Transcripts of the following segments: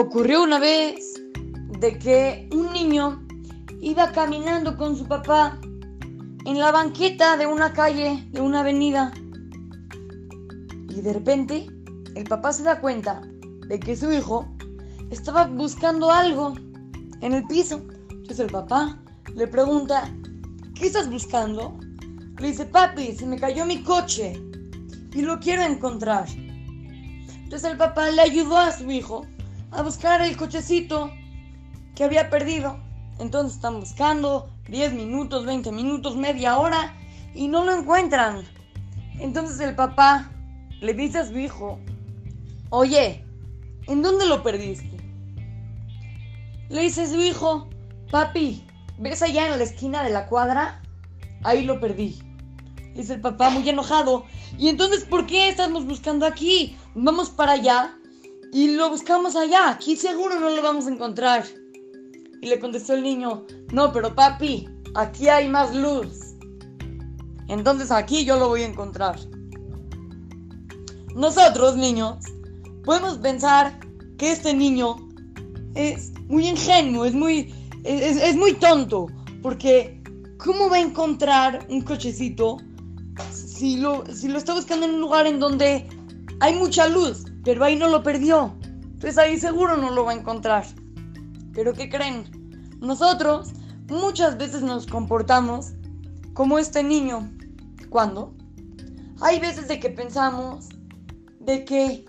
ocurrió una vez de que un niño iba caminando con su papá en la banqueta de una calle, de una avenida. Y de repente el papá se da cuenta de que su hijo estaba buscando algo en el piso. Entonces el papá le pregunta, ¿qué estás buscando? Le dice, papi, se me cayó mi coche y lo quiero encontrar. Entonces el papá le ayudó a su hijo a buscar el cochecito que había perdido. Entonces están buscando 10 minutos, 20 minutos, media hora y no lo encuentran. Entonces el papá le dice a su hijo, oye, ¿en dónde lo perdiste? Le dice a su hijo, papi, ¿ves allá en la esquina de la cuadra? Ahí lo perdí. Dice el papá muy enojado. ¿Y entonces por qué estamos buscando aquí? Vamos para allá y lo buscamos allá. Aquí seguro no lo vamos a encontrar. Y le contestó el niño, no, pero papi, aquí hay más luz. Entonces aquí yo lo voy a encontrar. Nosotros, niños, podemos pensar que este niño es muy ingenuo, es muy, es, muy tonto, porque ¿cómo va a encontrar un cochecito si lo, si lo está buscando en un lugar en donde hay mucha luz, pero ahí no lo perdió? Entonces ahí seguro no lo va a encontrar. Pero ¿qué creen? Nosotros muchas veces nos comportamos como este niño. ¿Cuándo? Hay veces de que pensamos de que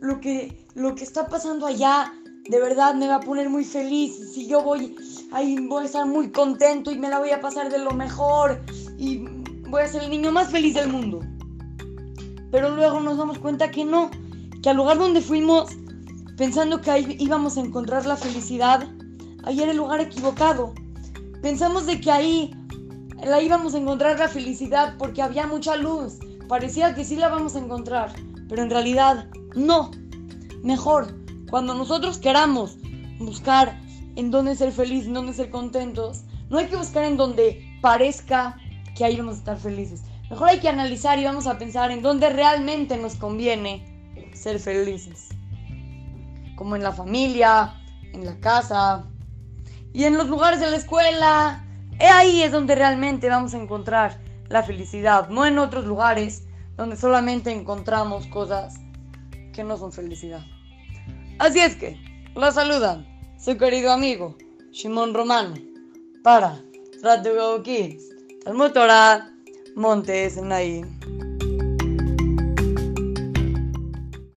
lo que, lo que está pasando allá de verdad me va a poner muy feliz. Si yo voy ahí voy a estar muy contento y me la voy a pasar de lo mejor y voy a ser el niño más feliz del mundo. Pero luego nos damos cuenta que no, que al lugar donde fuimos pensando que ahí íbamos a encontrar la felicidad, ahí era el lugar equivocado. Pensamos de que ahí la íbamos a encontrar la felicidad porque había mucha luz. Parecía que sí la vamos a encontrar, pero en realidad no. Mejor, cuando nosotros queramos buscar en dónde ser feliz, en dónde ser contentos, no hay que buscar en donde parezca que ahí vamos a estar felices. Mejor hay que analizar y vamos a pensar en dónde realmente nos conviene ser felices. Como en la familia, en la casa, y en los lugares de la escuela. Ahí es donde realmente vamos a encontrar la felicidad, no en otros lugares donde solamente encontramos cosas que no son felicidad. Así es que, la saludan su querido amigo Shimon Romano para Radio Kids, el Motorad Montes Naim.